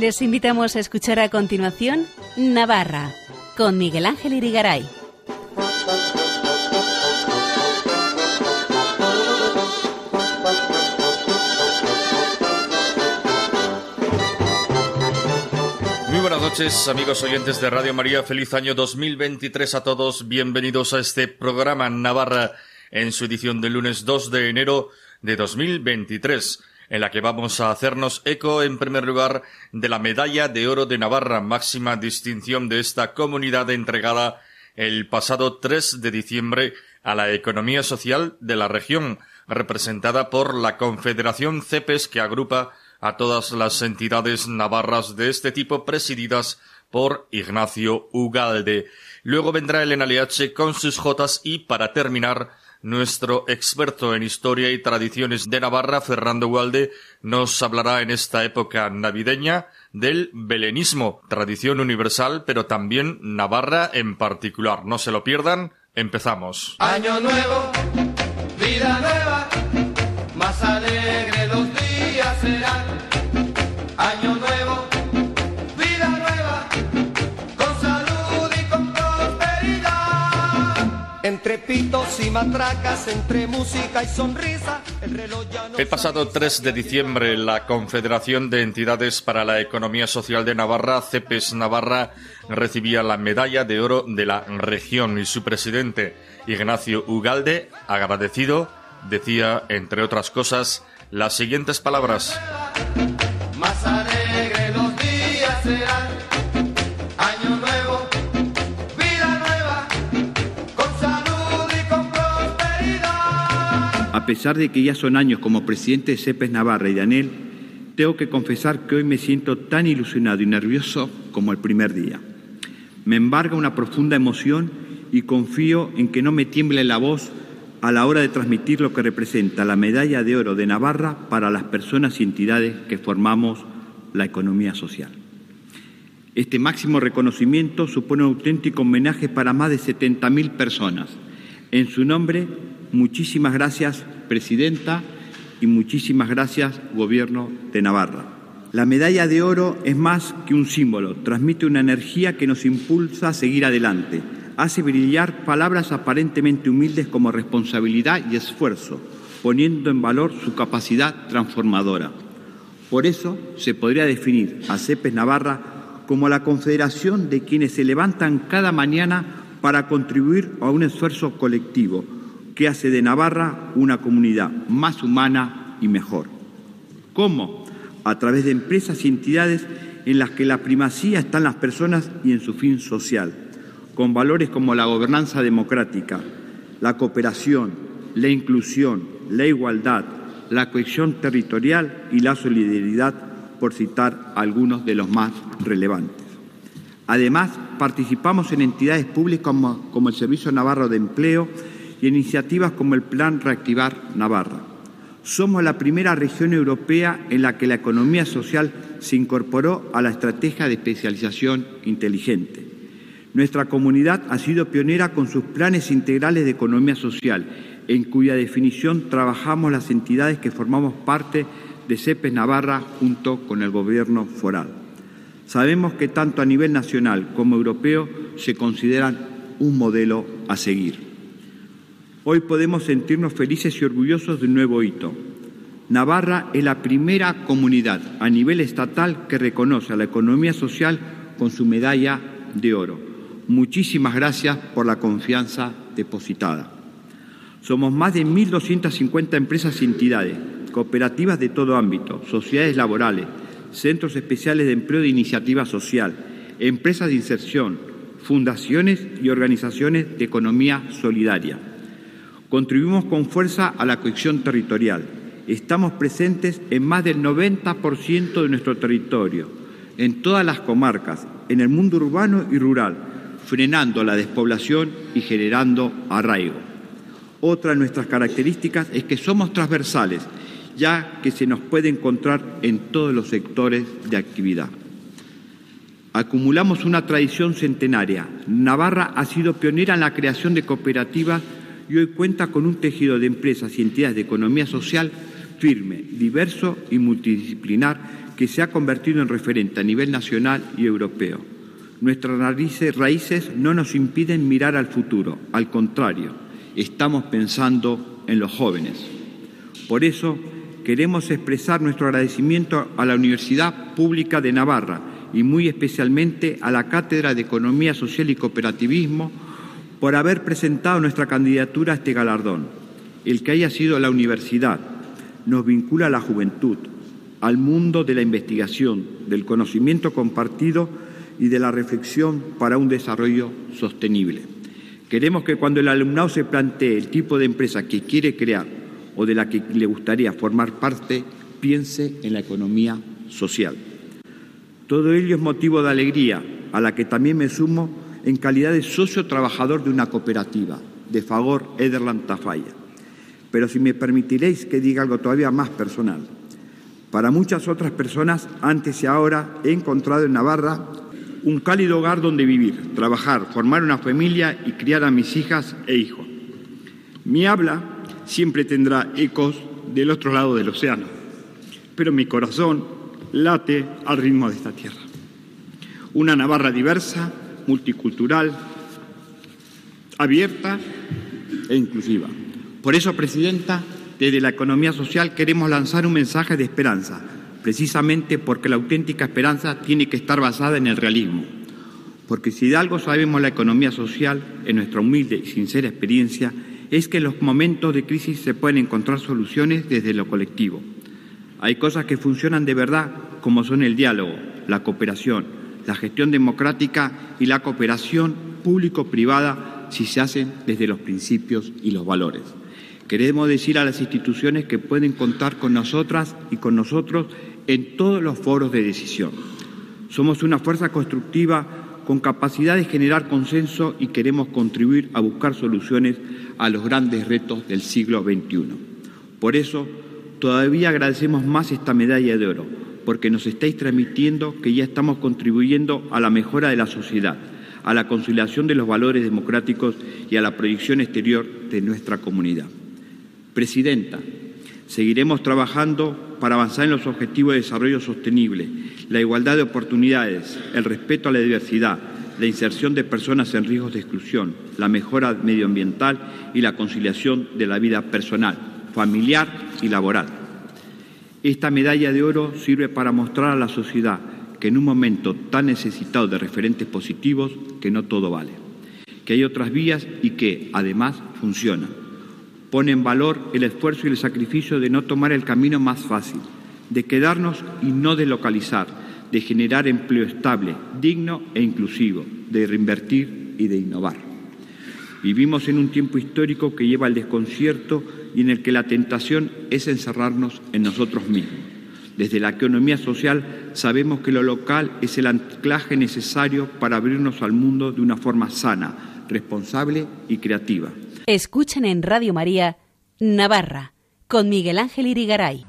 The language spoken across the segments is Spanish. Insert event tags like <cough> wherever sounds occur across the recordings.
Les invitamos a escuchar a continuación Navarra con Miguel Ángel Irigaray. Muy buenas noches, amigos oyentes de Radio María. Feliz año 2023 a todos. Bienvenidos a este programa Navarra en su edición del lunes 2 de enero de 2023, en la que vamos a hacernos eco, en primer lugar, de la Medalla de Oro de Navarra, máxima distinción de esta comunidad entregada el pasado 3 de diciembre a la economía social de la región, representada por la Confederación CEPES que agrupa a todas las entidades navarras de este tipo presididas por Ignacio Ugalde. Luego vendrá el NLH con sus jotas y para terminar nuestro experto en historia y tradiciones de Navarra, Fernando Ugalde, nos hablará en esta época navideña del belenismo, tradición universal, pero también Navarra en particular. No se lo pierdan, empezamos. Año nuevo, vida nueva, más alegre los días serán. Año Entre pitos y matracas, entre música y sonrisa, el reloj ya no El pasado 3 de diciembre, la Confederación de Entidades para la Economía Social de Navarra, CEPES Navarra, recibía la medalla de oro de la región y su presidente, Ignacio Ugalde, agradecido, decía, entre otras cosas, las siguientes palabras. Pesar de que ya son años como presidente de CEPES Navarra y de ANEL, tengo que confesar que hoy me siento tan ilusionado y nervioso como el primer día. Me embarga una profunda emoción y confío en que no me tiemble la voz a la hora de transmitir lo que representa la medalla de oro de Navarra para las personas y entidades que formamos la economía social. Este máximo reconocimiento supone un auténtico homenaje para más de 70.000 personas. En su nombre, muchísimas gracias, Presidenta, y muchísimas gracias, Gobierno de Navarra. La medalla de oro es más que un símbolo, transmite una energía que nos impulsa a seguir adelante, hace brillar palabras aparentemente humildes como responsabilidad y esfuerzo, poniendo en valor su capacidad transformadora. Por eso se podría definir a CEPES Navarra como la confederación de quienes se levantan cada mañana para contribuir a un esfuerzo colectivo que hace de Navarra una comunidad más humana y mejor. ¿Cómo? A través de empresas y entidades en las que la primacía está en las personas y en su fin social, con valores como la gobernanza democrática, la cooperación, la inclusión, la igualdad, la cohesión territorial y la solidaridad, por citar algunos de los más relevantes. Además, participamos en entidades públicas como, como el Servicio Navarro de Empleo y iniciativas como el Plan Reactivar Navarra. Somos la primera región europea en la que la economía social se incorporó a la estrategia de especialización inteligente. Nuestra comunidad ha sido pionera con sus planes integrales de economía social, en cuya definición trabajamos las entidades que formamos parte de CEPES Navarra junto con el Gobierno foral. Sabemos que tanto a nivel nacional como europeo se consideran un modelo a seguir. Hoy podemos sentirnos felices y orgullosos de un nuevo hito. Navarra es la primera comunidad a nivel estatal que reconoce a la economía social con su medalla de oro. Muchísimas gracias por la confianza depositada. Somos más de 1.250 empresas y entidades, cooperativas de todo ámbito, sociedades laborales, centros especiales de empleo de iniciativa social, empresas de inserción, fundaciones y organizaciones de economía solidaria. Contribuimos con fuerza a la cohesión territorial. Estamos presentes en más del 90% de nuestro territorio, en todas las comarcas, en el mundo urbano y rural, frenando la despoblación y generando arraigo. Otra de nuestras características es que somos transversales, ya que se nos puede encontrar en todos los sectores de actividad. Acumulamos una tradición centenaria. Navarra ha sido pionera en la creación de cooperativas y hoy cuenta con un tejido de empresas y entidades de economía social firme, diverso y multidisciplinar que se ha convertido en referente a nivel nacional y europeo. Nuestras raíces no nos impiden mirar al futuro, al contrario, estamos pensando en los jóvenes. Por eso queremos expresar nuestro agradecimiento a la Universidad Pública de Navarra y muy especialmente a la Cátedra de Economía Social y Cooperativismo por haber presentado nuestra candidatura a este galardón. El que haya sido la universidad nos vincula a la juventud, al mundo de la investigación, del conocimiento compartido y de la reflexión para un desarrollo sostenible. Queremos que cuando el alumnado se plantee el tipo de empresa que quiere crear o de la que le gustaría formar parte, piense en la economía social. Todo ello es motivo de alegría, a la que también me sumo en calidad de socio trabajador de una cooperativa, de Fagor Ederland Tafalla. Pero si me permitiréis que diga algo todavía más personal. Para muchas otras personas, antes y ahora, he encontrado en Navarra un cálido hogar donde vivir, trabajar, formar una familia y criar a mis hijas e hijos. Mi habla siempre tendrá ecos del otro lado del océano, pero mi corazón late al ritmo de esta tierra. Una Navarra diversa, multicultural, abierta e inclusiva. Por eso, Presidenta, desde la economía social queremos lanzar un mensaje de esperanza, precisamente porque la auténtica esperanza tiene que estar basada en el realismo. Porque si de algo sabemos la economía social, en nuestra humilde y sincera experiencia, es que en los momentos de crisis se pueden encontrar soluciones desde lo colectivo. Hay cosas que funcionan de verdad, como son el diálogo, la cooperación, la gestión democrática y la cooperación público-privada si se hacen desde los principios y los valores. Queremos decir a las instituciones que pueden contar con nosotras y con nosotros en todos los foros de decisión. Somos una fuerza constructiva con capacidad de generar consenso y queremos contribuir a buscar soluciones a los grandes retos del siglo XXI. Por eso, todavía agradecemos más esta medalla de oro, porque nos estáis transmitiendo que ya estamos contribuyendo a la mejora de la sociedad, a la conciliación de los valores democráticos y a la proyección exterior de nuestra comunidad. Presidenta, seguiremos trabajando para avanzar en los objetivos de desarrollo sostenible, la igualdad de oportunidades, el respeto a la diversidad, la inserción de personas en riesgos de exclusión, la mejora medioambiental y la conciliación de la vida personal, familiar y laboral. Esta medalla de oro sirve para mostrar a la sociedad que en un momento tan necesitado de referentes positivos, que no todo vale, que hay otras vías y que, además, funcionan pone en valor el esfuerzo y el sacrificio de no tomar el camino más fácil, de quedarnos y no de localizar, de generar empleo estable, digno e inclusivo, de reinvertir y de innovar. Vivimos en un tiempo histórico que lleva al desconcierto y en el que la tentación es encerrarnos en nosotros mismos. Desde la economía social sabemos que lo local es el anclaje necesario para abrirnos al mundo de una forma sana, responsable y creativa. Escuchan en Radio María Navarra con Miguel Ángel Irigaray.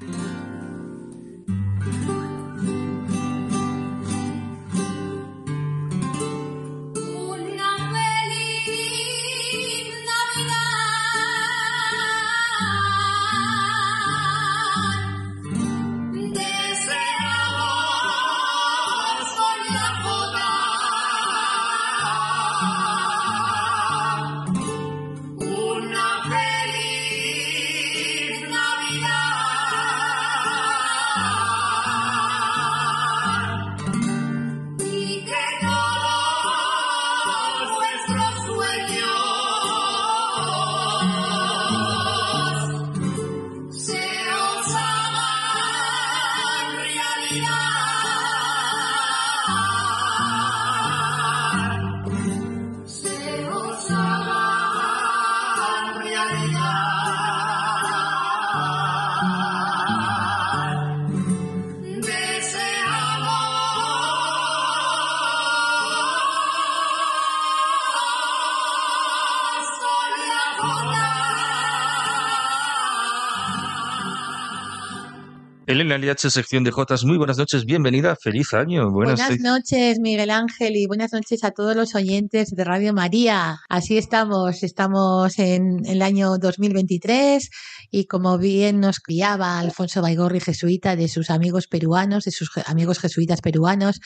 Elena Liache, sección de Jotas. Muy buenas noches, bienvenida, feliz año. Buenas, noches, Miguel Ángel, y buenas noches a todos los oyentes de Radio María. Así estamos, estamos en el año 2023 y como bien nos criaba Alfonso Baigorri, jesuita, de sus amigos peruanos, de sus amigos jesuitas peruanos,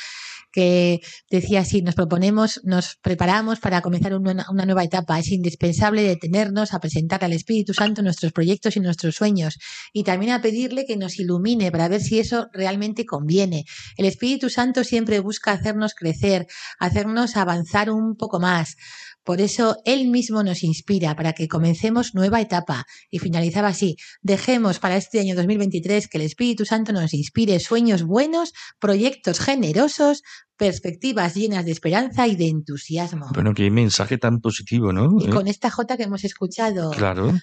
que decía así, nos proponemos, nos preparamos para comenzar una, nueva etapa. Es indispensable detenernos a presentar al Espíritu Santo nuestros proyectos y nuestros sueños y también a pedirle que nos ilumine para ver si eso realmente conviene. El Espíritu Santo siempre busca hacernos crecer, hacernos avanzar un poco más. Por eso Él mismo nos inspira para que comencemos nueva etapa. Y finalizaba así, dejemos para este año 2023 que el Espíritu Santo nos inspire sueños buenos, proyectos generosos, perspectivas llenas de esperanza y de entusiasmo. Bueno, qué mensaje tan positivo, ¿no? Y con esta J que hemos escuchado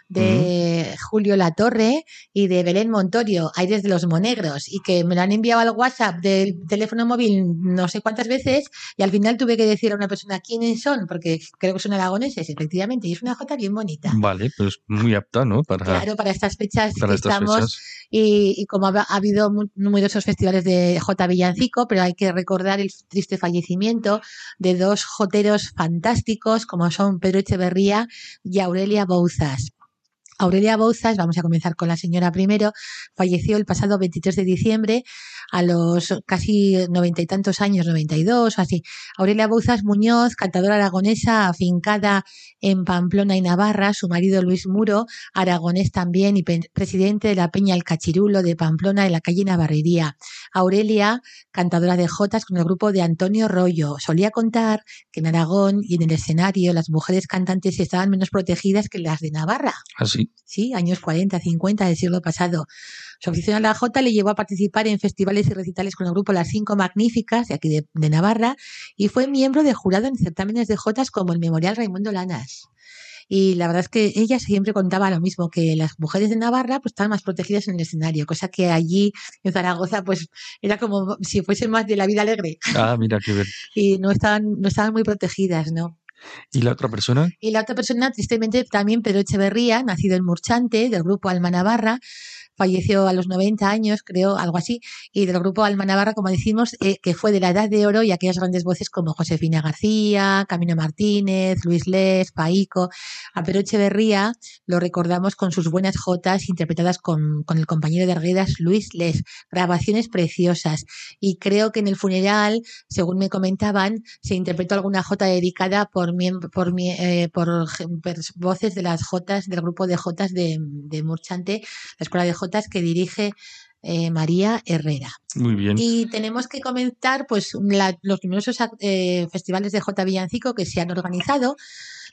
de Julio Latorre y de Belén Montorio, Aires de los Monegros, y que me lo han enviado al WhatsApp del teléfono móvil no sé cuántas veces, y al final tuve que decir a una persona quiénes son, porque creo que son aragoneses, efectivamente, y es una J bien bonita. Vale, pues muy apta, ¿no? Para, claro, para estas fechas que estamos, Y, como ha, habido numerosos festivales de J Villancico, pero hay que recordar el triste fallecimiento de dos joteros fantásticos como son Pedro Echeverría y Aurelia Bouzas. Aurelia Bouzas, vamos a comenzar con la señora primero, falleció el pasado 23 de diciembre a los casi noventa y tantos años, noventa y dos o así. Aurelia Bouzas Muñoz, cantadora aragonesa afincada en Pamplona y Navarra, su marido Luis Muro, aragonés también y presidente de la Peña El Cachirulo de Pamplona en la calle Navarrería. Aurelia, cantadora de jotas con el grupo de Antonio Rollo, solía contar que en Aragón y en el escenario las mujeres cantantes estaban menos protegidas que las de Navarra. Así. ¿Ah, sí, años 40, 50 del siglo pasado. Su afición a la Jota le llevó a participar en festivales y recitales con el grupo Las Cinco Magníficas, de aquí de, Navarra, y fue miembro de jurado en certámenes de Jotas como el Memorial Raimundo Lanas. Y la verdad es que ella siempre contaba lo mismo, que las mujeres de Navarra pues estaban más protegidas en el escenario, cosa que allí en Zaragoza pues era como si fuesen más de la vida alegre. Ah, mira qué bien. <laughs> y no estaban, no estaban muy protegidas, ¿no? ¿Y la otra persona? Y la otra persona, tristemente, también Pedro Echeverría, nacido en Murchante, del grupo Alma Navarra, falleció a los 90 años, creo, algo así, y del grupo Alma Navarra, como decimos, eh, que fue de la edad de oro y aquellas grandes voces como Josefina García, Camino Martínez, Luis Les, Paico. A Pedro Echeverría lo recordamos con sus buenas jotas interpretadas con, con el compañero de Arguedas, Luis Les. Grabaciones preciosas. Y creo que en el funeral, según me comentaban, se interpretó alguna jota dedicada por, por, eh, por voces de las jotas, del grupo de jotas de, de Murchante, la Escuela de Que dirige eh, María Herrera. Muy bien. Y tenemos que comentar pues los numerosos eh, festivales de J Villancico que se han organizado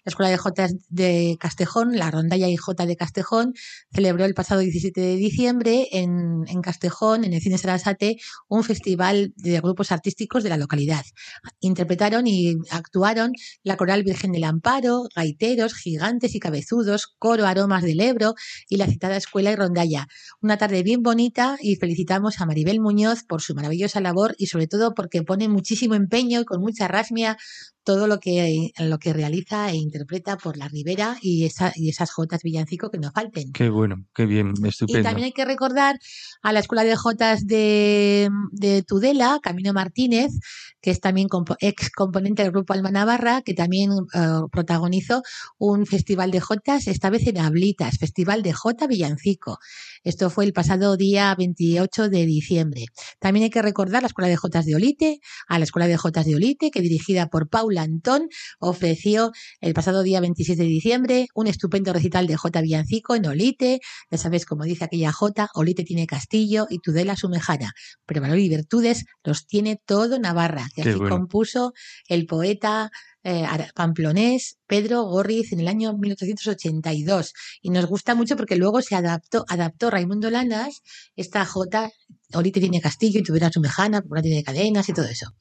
la Escuela de Jotas de Castejón, la Rondalla y J de Castejón, celebró el pasado 17 de diciembre en, en Castejón, en el Cine Sarasate, un festival de grupos artísticos de la localidad. Interpretaron y actuaron la Coral Virgen del Amparo, gaiteros, gigantes y cabezudos, coro Aromas del Ebro y la citada Escuela y Rondalla. Una tarde bien bonita y felicitamos a Maribel Muñoz por su maravillosa labor y sobre todo porque pone muchísimo empeño y con mucha rasmia todo lo que, lo que realiza e interpreta por la Ribera y, esa, y esas Jotas Villancico que no falten. Qué bueno, qué bien, estupendo. Y también hay que recordar a la Escuela de Jotas de, de Tudela, Camino Martínez, que es también ex componente del grupo Alma Navarra, que también eh, protagonizó un festival de Jotas, esta vez en Ablitas, Festival de Jota Villancico. Esto fue el pasado día 28 de diciembre. También hay que recordar la Escuela de Jotas de Olite, a la Escuela de Jotas de Olite, que dirigida por Paula Antón, ofreció el pasado día 26 de diciembre un estupendo recital de Jota Villancico en Olite. Ya sabes, como dice aquella Jota, Olite tiene castillo y Tudela su mejana, pero valor y virtudes los tiene todo Navarra, que así compuso el poeta eh, pamplonés Pedro Gorriz en el año 1882 y nos gusta mucho porque luego se adaptó, adaptó Raimundo Lanas esta J, ahorita tiene castillo y tuviera su mejana, porque tiene cadenas y todo eso.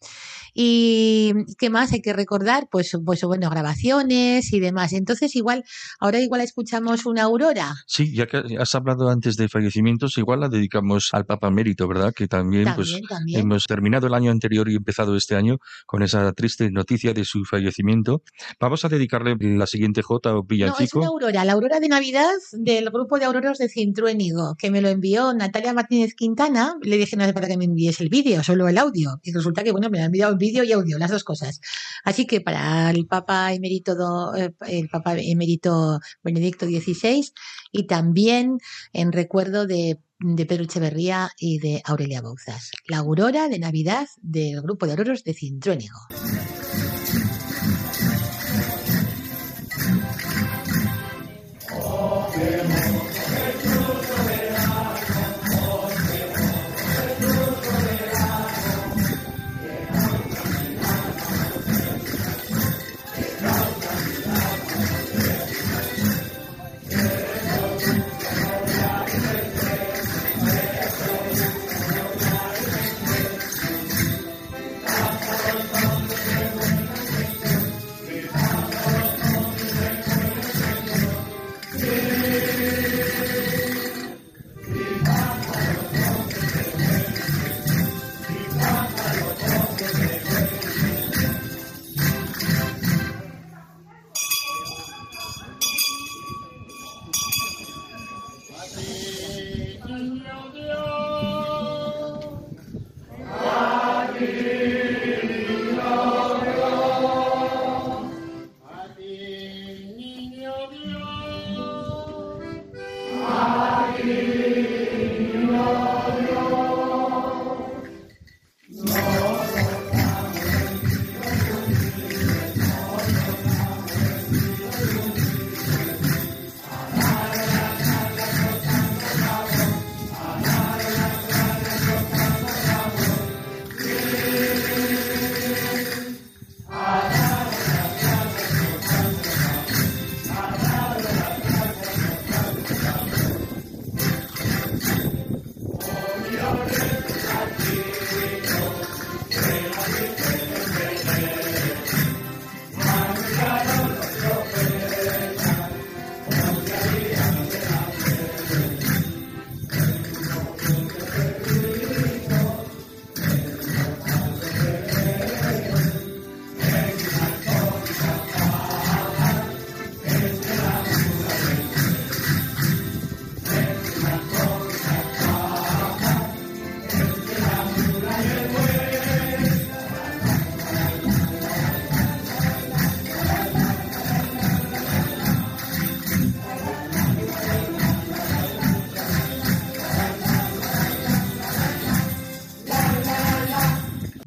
Y qué más hay que recordar, pues, pues bueno, grabaciones y demás. Entonces, igual, ahora igual escuchamos una aurora. Sí, ya que has hablado antes de fallecimientos, igual la dedicamos al Papa Mérito, ¿verdad? Que también, pues hemos terminado el año anterior y empezado este año con esa triste noticia de su fallecimiento fallecimiento. Vamos a dedicarle la siguiente J o villancico. No, es una aurora, la aurora de Navidad del grupo de auroros de Cintruénigo, que me lo envió Natalia Martínez Quintana. Le dije, no hace falta que me envíes el vídeo, solo el audio. Y resulta que, bueno, me ha enviado vídeo y audio, las dos cosas. Así que para el Papa Emérito, eh, el Papa Emérito Benedicto XVI y también en recuerdo de de Pedro Echeverría y de Aurelia Bouzas. La aurora de Navidad del grupo de auroros de Cintruénigo.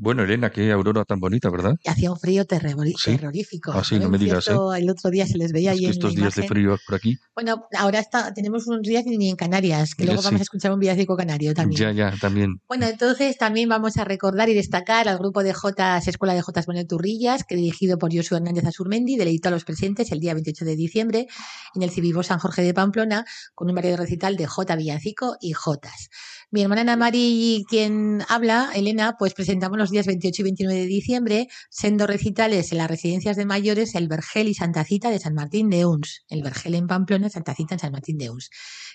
Bueno, Elena, qué aurora tan bonita, ¿verdad? hacía un frío terrorífico. Ah, sí, no me digas. ¿eh? El otro día se les veía ahí en estos días de frío por aquí. Bueno, ahora está, tenemos unos días ni en Canarias, que luego vamos a escuchar un villancico canario también. Ya, ya, también. Bueno, entonces también vamos a recordar y destacar al grupo de Jotas, Escuela de Jotas Turrillas, que dirigido por Josué Hernández Azurmendi, deleitó a los presentes el día 28 de diciembre en el Civivo San Jorge de Pamplona, con un variado recital de J Villancico y Jotas. Mi hermana Ana Mari, quien habla, Elena, pues presentamos los días 28 y 29 de diciembre, siendo recitales en las residencias de mayores El Vergel y Santa Cita de San Martín de Uns. El Vergel en Pamplona, Santa Cita en San Martín de Uns.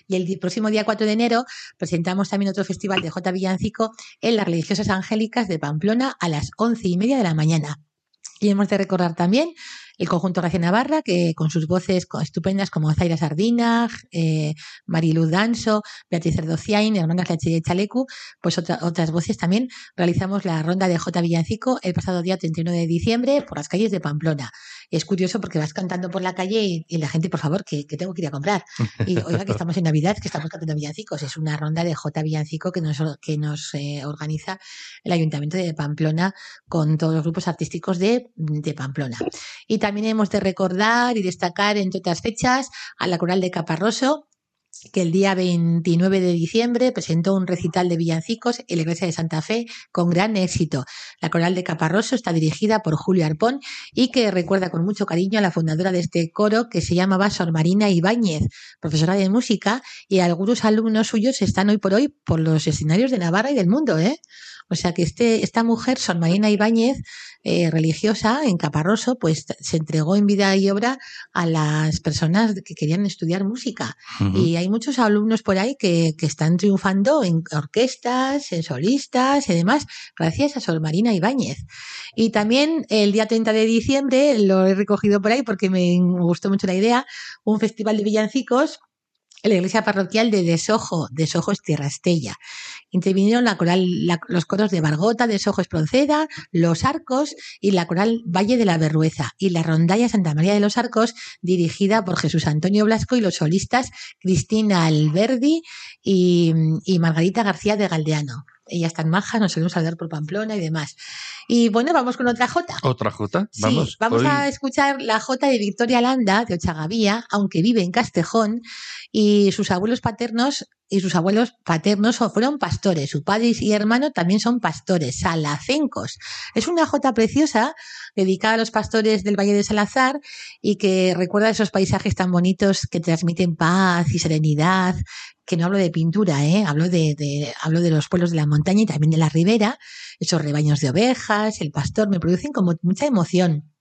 Y el próximo día 4 de enero presentamos también otro festival de J. Villancico en las religiosas angélicas de Pamplona a las once y media de la mañana. Y hemos de recordar también el conjunto Gracia Navarra, que con sus voces estupendas como Zaira Sardina, eh, Mariluz Danso, Beatriz Erdociain, Hermanas Lache y Chalecu, pues otras voces también realizamos la ronda de J. Villancico el pasado día 31 de diciembre por las calles de Pamplona. Es curioso porque vas cantando por la calle y, la gente, por favor, que, tengo que ir a comprar. Y oiga, que <laughs> estamos en Navidad, que estamos cantando villancicos. Es una ronda de J. Villancico que nos, que nos eh, organiza el Ayuntamiento de Pamplona con todos los grupos artísticos de, de Pamplona. Y también hemos de recordar y destacar, entre otras fechas, a la Coral de Caparroso, que el día 29 de diciembre presentó un recital de villancicos en la iglesia de Santa Fe con gran éxito. La coral de Caparroso está dirigida por Julio Arpón y que recuerda con mucho cariño a la fundadora de este coro que se llamaba Sor Marina Ibáñez, profesora de música, y algunos alumnos suyos están hoy por hoy por los escenarios de Navarra y del mundo, ¿eh? O sea que este, esta mujer, Sor Marina Ibáñez, eh, religiosa en Caparroso, pues se entregó en vida y obra a las personas que querían estudiar música. Y hay muchos alumnos por ahí que, que están triunfando en orquestas, en solistas y demás, gracias a Sor Marina Ibáñez. Y también el día 30 de diciembre, lo he recogido por ahí porque me gustó mucho la idea, un festival de villancicos en la iglesia parroquial de Desojo, Desojo es Tierra Estella. Intervinieron la coral, la- los coros de Bargota, Desojo Espronceda, Los Arcos y la coral Valle de la Berrueza y la rondalla Santa María de los Arcos dirigida por Jesús Antonio Blasco y los solistas Cristina Alberdi y, y Margarita García de Galdeano. Ellas están majas, nos solemos hablar por Pamplona y demás. Y bueno, vamos con otra jota. Otra Jota, Sí, vamos. vamos hoy- a escuchar la Jota de Victoria Landa, de Ochagavía, aunque vive en Castejón, y sus abuelos paternos y sus abuelos paternos fueron pastores. Su padre y hermano también son pastores, salacencos. Es una jota preciosa dedicada a los pastores del Valle de Salazar y que recuerda esos paisajes tan bonitos que transmiten paz y serenidad. Que no hablo de pintura, ¿eh? hablo de, de- hablo de los pueblos de la montaña y también de la ribera. Esos rebaños de ovejas, el pastor, me producen como mucha emoción.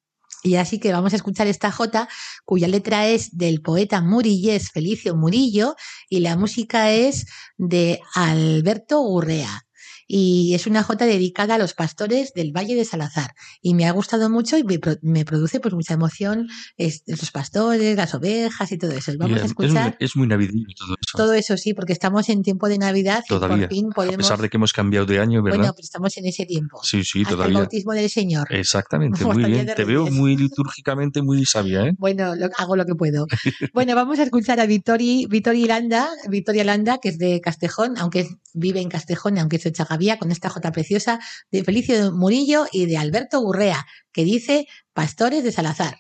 Y así que vamos a escuchar esta jota cuya letra es del poeta murillés Felicio Murillo y la música es de Alberto Gurrea. Y es una jota dedicada a los pastores del Valle de Salazar. Y me ha gustado mucho y me, pro- me produce pues mucha emoción es- los pastores, las ovejas y todo eso. Y vamos a es, escuchar es muy navideño todo eso. todo eso, sí, porque estamos en tiempo de Navidad y Todavía, por fin A pesar de que hemos cambiado de año, ¿verdad? Bueno, pero estamos en ese tiempo. sí, sí, Hasta el bautismo del Señor. Exactamente, muy bien. Te veo muy litúrgicamente muy sabia, ¿eh? Bueno, lo- hago lo que puedo. Bueno, vamos a escuchar a Vittori, Vittoria Landa, Victoria Landa, que es de Castejón, aunque vive en Castejón, aunque es de Con esta jota preciosa de Felicio Murillo y de Alberto Gurrea, que dice Pastores de Salazar.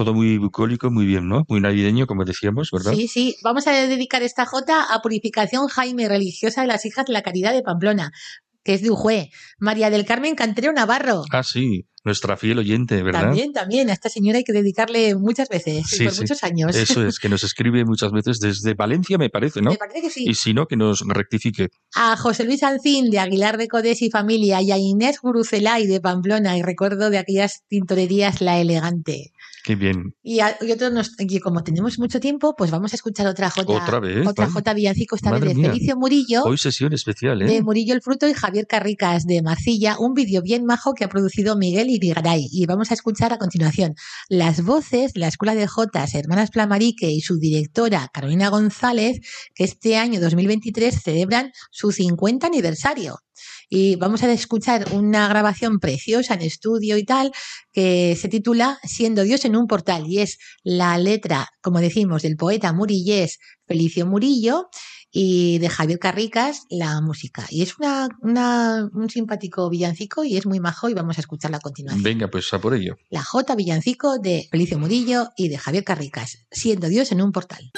Todo muy bucólico, muy bien, ¿no? Muy navideño, como decíamos, ¿verdad? Sí, sí. Vamos a dedicar esta jota a Purificación Jaime Religiosa de las Hijas de la Caridad de Pamplona, que es de Ujue. María del Carmen Cantero Navarro. Ah, sí, nuestra fiel oyente, ¿verdad? También, también. A esta señora hay que dedicarle muchas veces y por sí. muchos años. Eso es, que nos escribe muchas veces desde Valencia, me parece, ¿no? Me parece que sí. Y si no, que nos rectifique. a José Luis Alcín de Aguilar de Codés y familia y a Inés Gurucelay de Pamplona y recuerdo de aquellas tintorerías La Elegante. Qué bien. Y, a- y nos- y como tenemos mucho tiempo, pues vamos a escuchar otra Jota. Otra vez, Otra vale. Jota Villancico, esta vez de mía. Felicio Murillo. Hoy sesión especial, ¿eh? De Murillo el Fruto y Javier Carricas de Marcilla, un vídeo bien majo que ha producido Miguel Irigaray. Y vamos a escuchar a continuación las voces de la Escuela de Jotas Hermanas Plamarique y su directora Carolina González, que este año 2023 celebran su 50 aniversario. Y vamos a escuchar una grabación preciosa en estudio y tal, que se titula Siendo Dios en un portal, y es la letra, como decimos, del poeta murillés Felicio Murillo y de Javier Carricas la música. Y es una, una- un simpático villancico y es muy majo y vamos a escucharla a continuación. Venga, pues a por ello. La J Villancico de Felicio Murillo y de Javier Carricas, siendo Dios en un portal.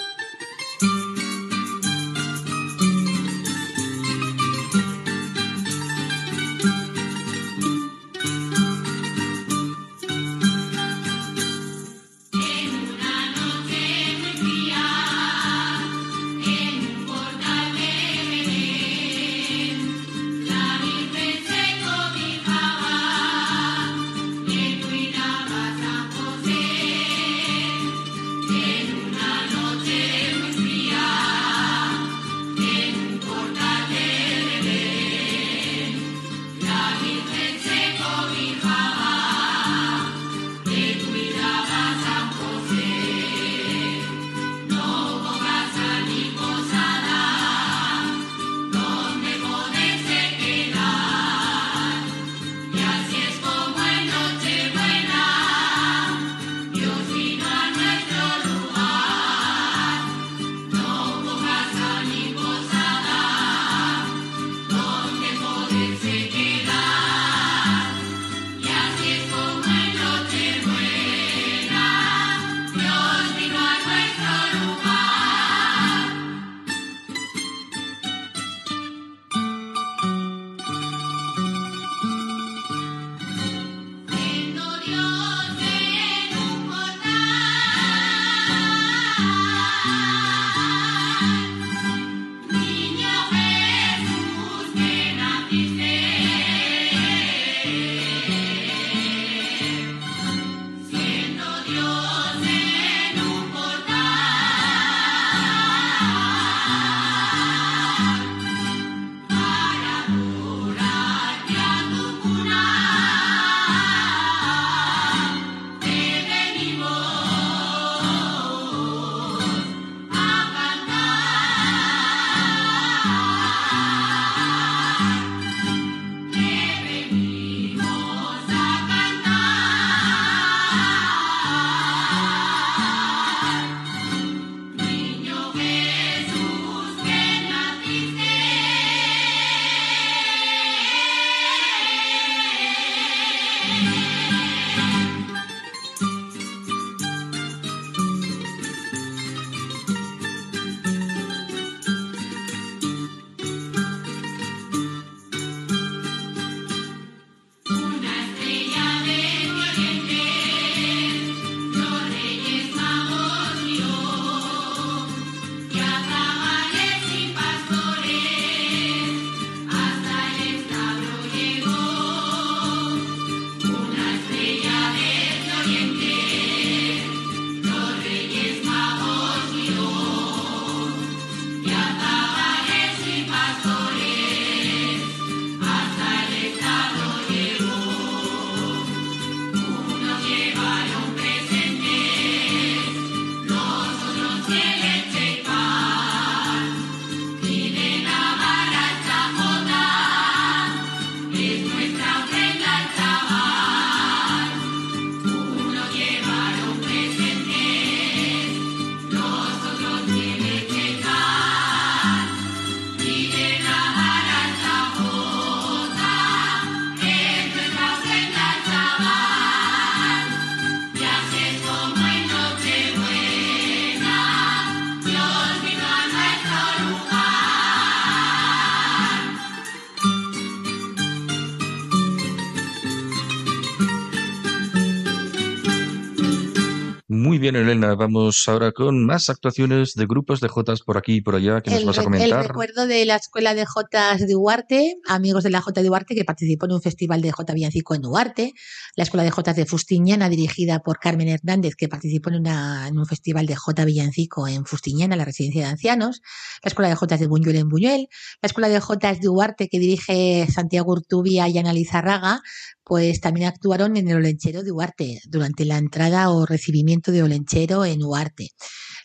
Bien, Elena. Vamos ahora con más actuaciones de grupos de Jotas por aquí y por allá. Que nos vas a re- el comentar. recuerdo de la escuela de Jotas de Huarte, amigos de la Jota de Huarte que participó en un festival de Jota Villancico en Huarte, la escuela de Jotas de Fustiñana dirigida por Carmen Hernández que participó en, una, en un festival de Jota Villancico en Fustiñana, la residencia de ancianos, la escuela de Jotas de Buñuel en Buñuel, la escuela de Jotas de Huarte que dirige Santiago Urtubia y Ana Lizarraga, pues también actuaron en el Olenchero de Huarte durante la entrada o recibimiento de Olenchero en Huarte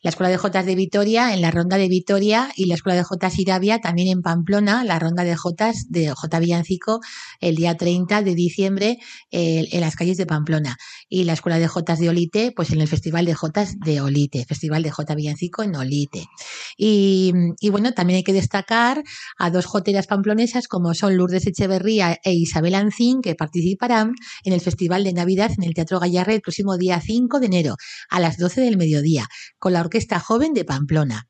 la Escuela de Jotas de Vitoria en la Ronda de Vitoria y la Escuela de Jotas Irabia también en Pamplona, la Ronda de Jotas de J Villancico el día 30 de diciembre eh, en las calles de Pamplona y la Escuela de Jotas de Olite pues en el Festival de Jotas de Olite, Festival de J Villancico en Olite. Y, y bueno, también hay que destacar a dos joteras pamplonesas como son Lourdes Echeverría e Isabel Ancín que participarán en el Festival de Navidad en el Teatro Gallarre el próximo día 5 de enero a las 12 del mediodía con la Orquesta Joven de Pamplona.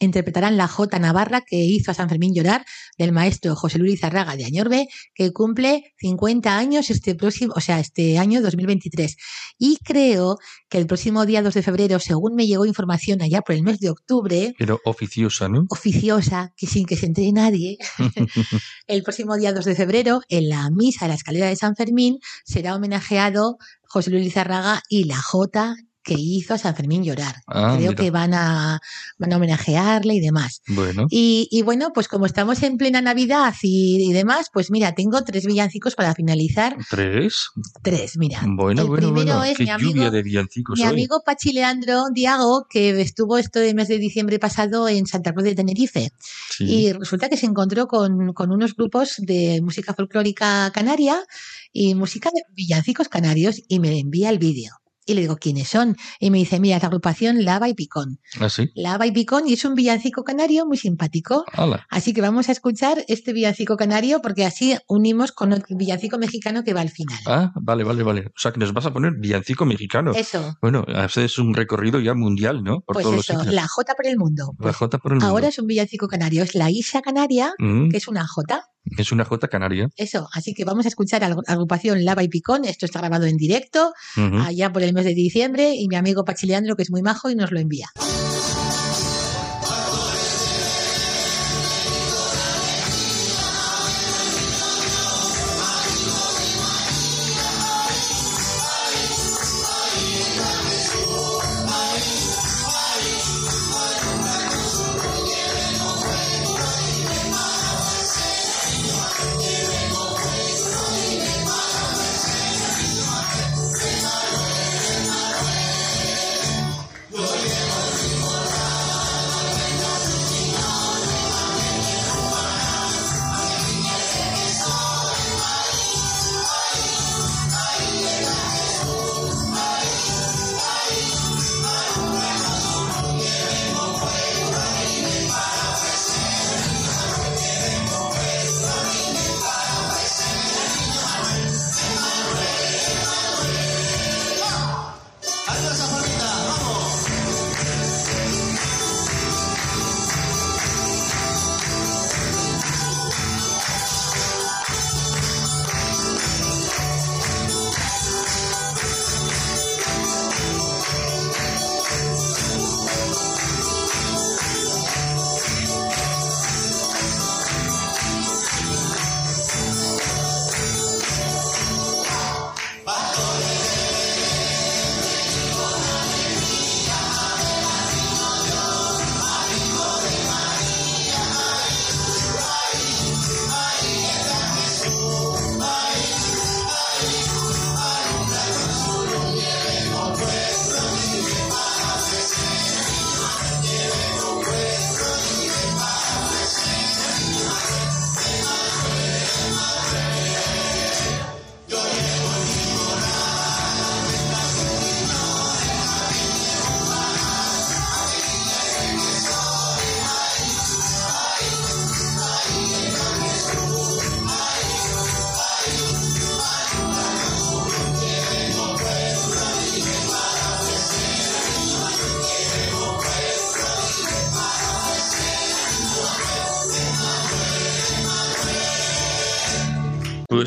Interpretarán la Jota Navarra que hizo a San Fermín llorar del maestro José Luis Zarraga de Añorbe, que cumple 50 años este próximo, o sea, este año 2023. Y creo que el próximo día 2 de febrero, según me llegó información allá por el mes de octubre, Pero oficiosa, ¿no? oficiosa, que sin que se entere nadie, <laughs> el próximo día 2 de febrero, en la misa de la escalera de San Fermín, será homenajeado José Luis Lizarraga y la Jota que hizo a San Fermín llorar. Ah, Creo mira. que van a, van a homenajearle y demás. Bueno, Y, y bueno, pues como estamos en plena Navidad y, y demás, pues mira, tengo tres villancicos para finalizar. tres. Tres, mira. Bueno, el bueno, primero bueno. es Qué mi amigo, lluvia de villancicos mi hoy. amigo Pachi Leandro Diago, que estuvo este mes de diciembre pasado en Santa Cruz de Tenerife. Sí. Y resulta que se encontró con, con unos grupos de música folclórica canaria y música de villancicos canarios y me envía el vídeo. Y le digo, ¿quiénes son? Y me dice, mira, es la agrupación Lava y Picón. ¿Ah, sí? Lava y Picón y es un villancico canario muy simpático. Hala. Así que vamos a escuchar este villancico canario porque así unimos con el villancico mexicano que va al final. Ah, vale, vale, vale. O sea, que nos vas a poner villancico mexicano. Eso, Bueno, haces un recorrido ya mundial, ¿no? Por pues todos eso, la Jota por el mundo. La Jota por el mundo. ahora es un villancico canario, es la Isla Canaria, Mm, que es una Jota. Es una Jota canaria. Eso, así que vamos a escuchar a la agrupación Lava y Picón. Esto está grabado en directo, allá por el mes de diciembre, y mi amigo Pachi Leandro, que es muy majo, y nos lo envía.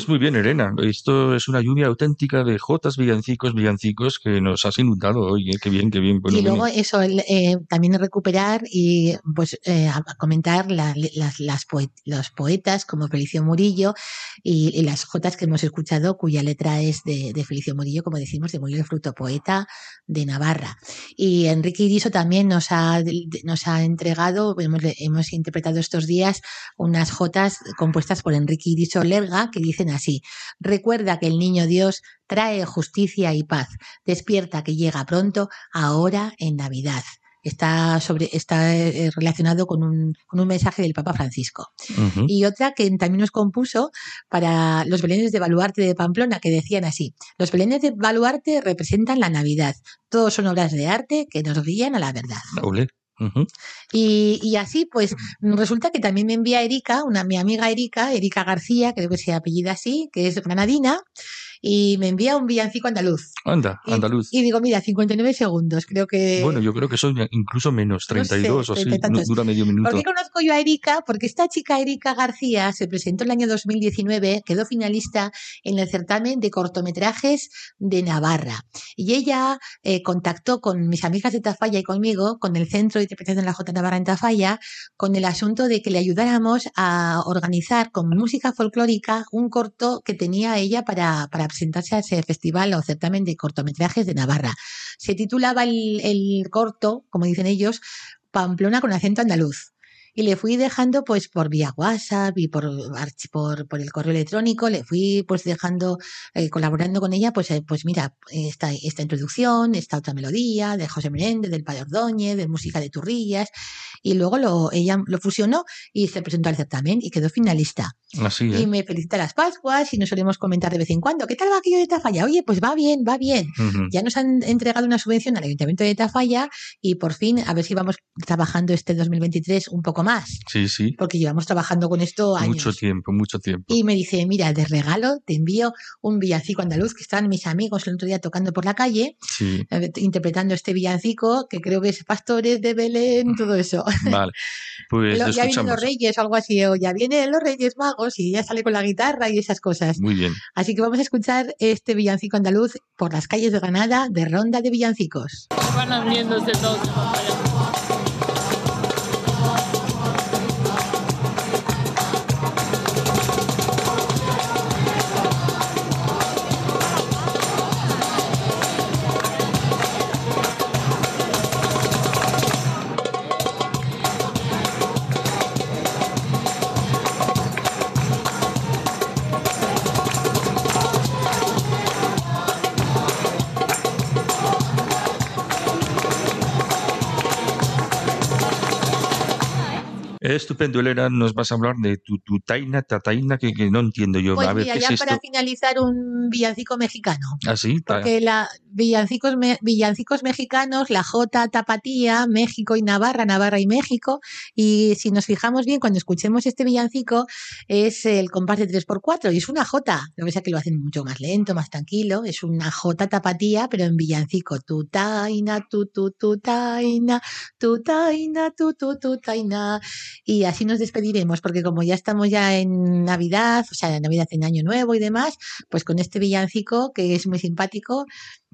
Pues muy bien, Elena. Esto es una lluvia auténtica de jotas, villancicos, villancicos que nos has inundado hoy. ¿eh? Qué bien, qué bien. Bueno, y luego eso, eh, también recuperar y pues eh, comentar la- las, las poe- los poetas como Felicio Murillo y, y las jotas que hemos escuchado cuya letra es de, de Felicio Murillo, como decimos, de Murillo el Fruto, poeta de Navarra. Y Enrique Iriso también nos ha, nos ha entregado, hemos, hemos interpretado estos días unas jotas compuestas por Enrique Iriso Lerga que dicen así, recuerda que el niño Dios trae justicia y paz, despierta que llega pronto, ahora en Navidad. Está, sobre, está eh, relacionado con un, con un mensaje del Papa Francisco. Y otra que también nos compuso para los belenes de Baluarte de Pamplona, que decían así, los belenes de Baluarte representan la Navidad, todos son obras de arte que nos guían a la verdad. Ole. Y, y así, pues, resulta que también me envía Erika, una, mi amiga Erika, Erika García, creo que se apellida así, que es granadina, y me envía un villancico andaluz. Anda, andaluz. Y, digo, mira, 59 segundos, creo que... Bueno, yo creo que son incluso menos, no sé, 32 o así, 30 y tantos. dura medio minuto. ¿Por qué conozco yo a Erika? Porque esta chica Erika García se presentó el año 2019, quedó finalista en el certamen de cortometrajes de Navarra. Y ella eh, contactó con mis amigas de Tafalla y conmigo, con el Centro de Interpretación de la J Navarra en Tafalla, con el asunto de que le ayudáramos a organizar con música folclórica un corto que tenía ella para, para presentarse a ese festival o certamen de cortometrajes de Navarra. Se titulaba el, el corto, como dicen ellos, Pamplona con acento andaluz. Y le fui dejando, pues, por vía WhatsApp y por, por, por el correo electrónico, le fui, pues, dejando, eh, colaborando con ella, pues, eh, pues mira, esta, esta introducción, esta otra melodía de José Menéndez, del Padre Ordóñez, de música de Turrillas, y luego lo, ella lo fusionó y se presentó al certamen y quedó finalista. Así, Y ¿eh? me felicita las Pascuas y nos solemos comentar de vez en cuando, ¿qué tal va aquello de Tafalla? Oye, pues va bien, va bien. Ujú. Ya nos han entregado una subvención al Ayuntamiento de Tafalla y por fin a ver si vamos trabajando este 2023 un poco más, Sí, sí. porque llevamos trabajando con esto años. Mucho tiempo, mucho tiempo. Y me dice, mira, de regalo te envío un villancico andaluz que estaban mis amigos el otro día tocando por la calle, Sí, eh, interpretando este villancico que creo que es Pastores de Belén, todo eso. <laughs> vale. Pues Lo- ya vienen los reyes o algo así, o ya vienen los reyes magos y ya sale con la guitarra y esas cosas. Muy bien. Así que vamos a escuchar este villancico andaluz por las calles de Granada de Ronda de Villancicos. Van abriéndose todos. Estupendo, Elena. Nos vas a hablar de tu tutaina, tataina, que, que no entiendo yo. Pues a ver, mira, ¿qué es ya esto? para finalizar un villancico mexicano. Así, ta- Porque la villancicos, me- villancicos mexicanos, la J Tapatía, México y Navarra, Navarra y México. Y si nos fijamos bien, cuando escuchemos este villancico, es el compás de 3x4 y es una J. Lo que pasa que lo hacen mucho más lento, más tranquilo. Es una J Tapatía, pero en villancico. Tu taina, tu tu tu taina, tu taina, tu tu tu taina. Y así nos despediremos, porque como ya estamos ya en Navidad, o sea, en Navidad en Año Nuevo y demás, pues con este villancico que es muy simpático,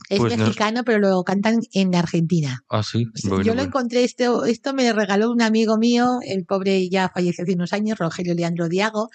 es Pues mexicano, pero lo cantan en Argentina. así. Sí, Bueno, Yo lo bueno. encontré, esto, esto me regaló un amigo mío, el pobre ya falleció hace unos años, Rogelio Leandro Diago,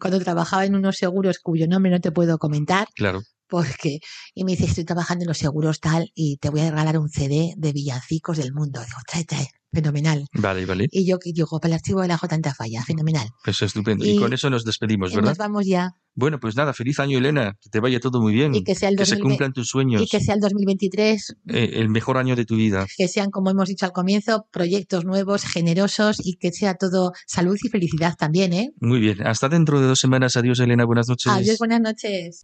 cuando trabajaba en unos seguros cuyo nombre no te puedo comentar, Claro. Porque, y me dice, estoy trabajando en los seguros tal, y te voy a regalar un CD de villancicos del mundo. Digo, trae, trae, fenomenal. Vale, vale. Y yo que digo, para el archivo de la J en Tafalla, fenomenal. Pues estupendo. Y, Y- con eso nos despedimos, Y ¿verdad? nos vamos ya. Bueno, pues nada, feliz año, Elena. Que te vaya todo muy bien. Y que sea el se 2020 cumplan tus sueños. Y que sea el 2023, Eh, el mejor año de tu vida. que sean, como hemos dicho al comienzo, proyectos nuevos, generosos y que sea todo salud y felicidad también, ¿eh? Muy bien. Hasta dentro de dos semanas. Adiós, Elena. Buenas noches. Adiós, buenas noches.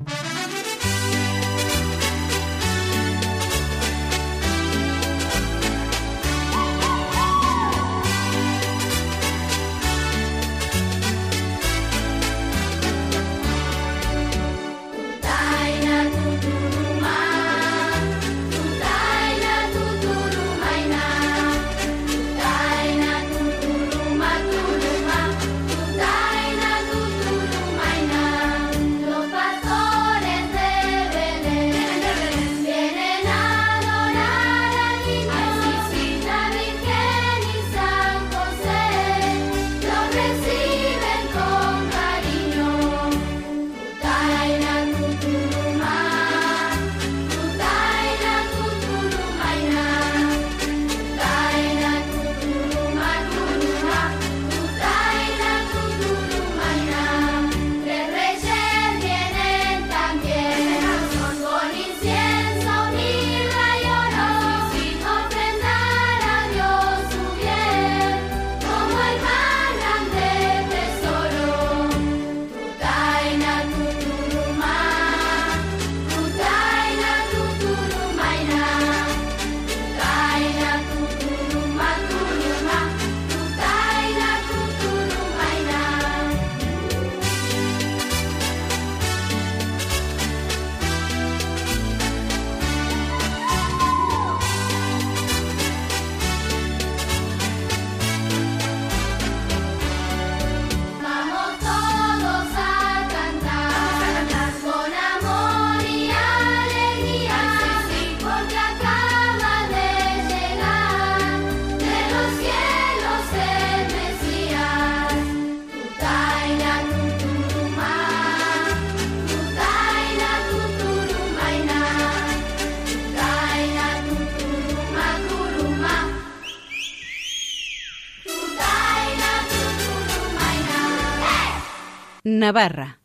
Navarra.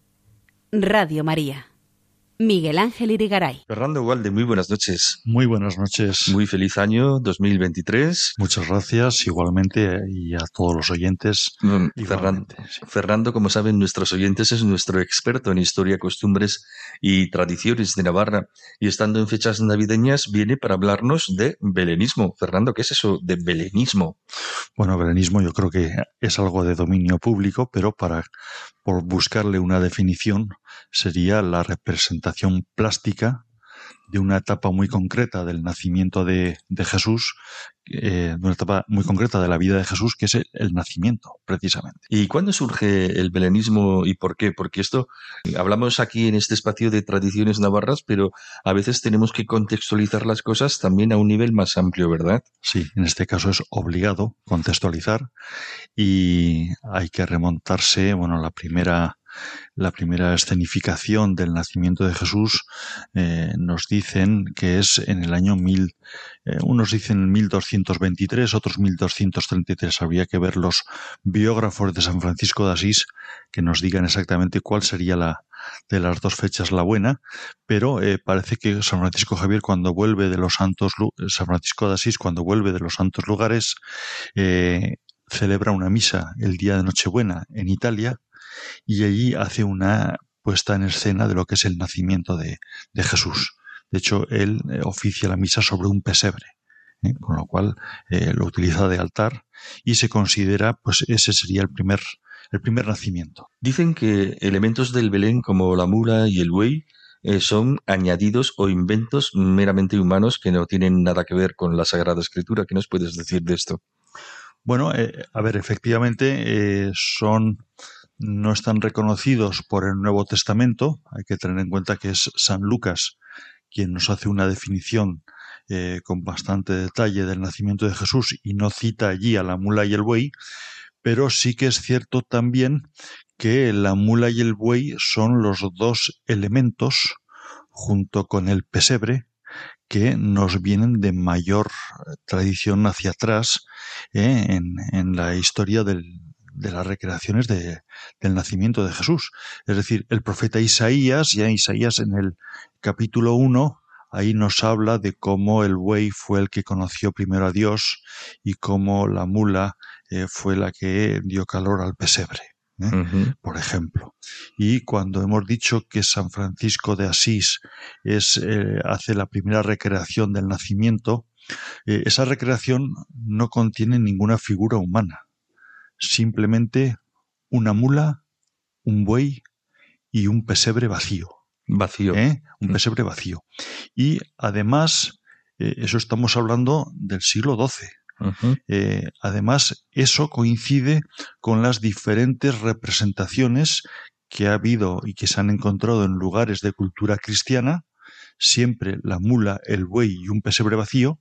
Radio María. Miguel Ángel Irigaray. Fernando Ugalde, muy buenas noches. Muy buenas noches. Muy feliz año 2023. Muchas gracias igualmente y a todos los oyentes. Mm, Fernando, Igualmente, sí. Fernando, como saben nuestros oyentes, es nuestro experto en historia, costumbres y tradiciones de Navarra. Y estando en fechas navideñas, viene para hablarnos de belenismo. Fernando, ¿qué es eso de belenismo? Bueno, belenismo yo creo que es algo de dominio público, pero para por buscarle una definición sería la representación plástica de una etapa muy concreta del nacimiento de, de Jesús, eh, de una etapa muy concreta de la vida de Jesús, que es el, el nacimiento, precisamente. ¿Y cuándo surge el belenismo y por qué? Porque esto, hablamos aquí en este espacio de tradiciones navarras, pero a veces tenemos que contextualizar las cosas también a un nivel más amplio, ¿verdad? Sí, en este caso es obligado contextualizar y hay que remontarse, bueno, la primera la primera escenificación del nacimiento de Jesús eh, nos dicen que es en el año 1000, eh, unos dicen 1223, otros 1233. Habría que ver los biógrafos de San Francisco de Asís que nos digan exactamente cuál sería la de las dos fechas la buena, pero eh, parece que San Francisco Javier cuando vuelve de los santos, San Francisco de Asís cuando vuelve de los santos lugares, celebra una misa el día de Nochebuena en Italia y allí hace una puesta en escena de lo que es el nacimiento de, de Jesús. De hecho, él eh, oficia la misa sobre un pesebre, ¿eh? con lo cual eh, lo utiliza de altar y se considera, pues ese sería el primer, el primer nacimiento. Dicen que elementos del Belén como la mula y el buey eh, son añadidos o inventos meramente humanos que no tienen nada que ver con la Sagrada Escritura. ¿Qué nos puedes decir de esto? Bueno, a ver, efectivamente son no están reconocidos por el Nuevo Testamento. Hay que tener en cuenta que es San Lucas quien nos hace una definición eh, con bastante detalle del nacimiento de Jesús y no cita allí a la mula y el buey, pero sí que es cierto también que la mula y el buey son los dos elementos junto con el pesebre que nos vienen de mayor tradición hacia atrás eh, en, en, la historia del, de las recreaciones de, del nacimiento de Jesús. Es decir, el profeta Isaías, ya Isaías en el capítulo 1, ahí nos habla de cómo el buey fue el que conoció primero a Dios y cómo la mula eh, fue la que dio calor al pesebre. ¿eh? Uh -huh. por ejemplo. Y cuando hemos dicho que San Francisco de Asís es, eh, hace la primera recreación del nacimiento, esa recreación no contiene ninguna figura humana, simplemente una mula, un buey y un pesebre vacío. Vacío. ¿Eh? Un pesebre vacío. Y además, eh, eso estamos hablando del siglo XII. Uh -huh. eh, además, eso coincide con las diferentes representaciones que ha habido y que se han encontrado en lugares de cultura cristiana, siempre la mula, el buey y un pesebre vacío,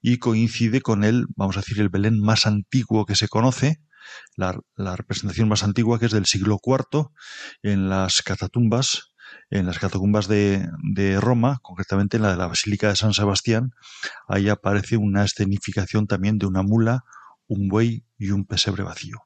y coincide con el, vamos a decir, el Belén más antiguo que se conoce, la, representación más antigua que es del siglo IV, en las catatumbas en las catacumbas de, de, Roma, concretamente en la de la Basílica de San Sebastián, ahí aparece una escenificación también de una mula, un buey y un pesebre vacío.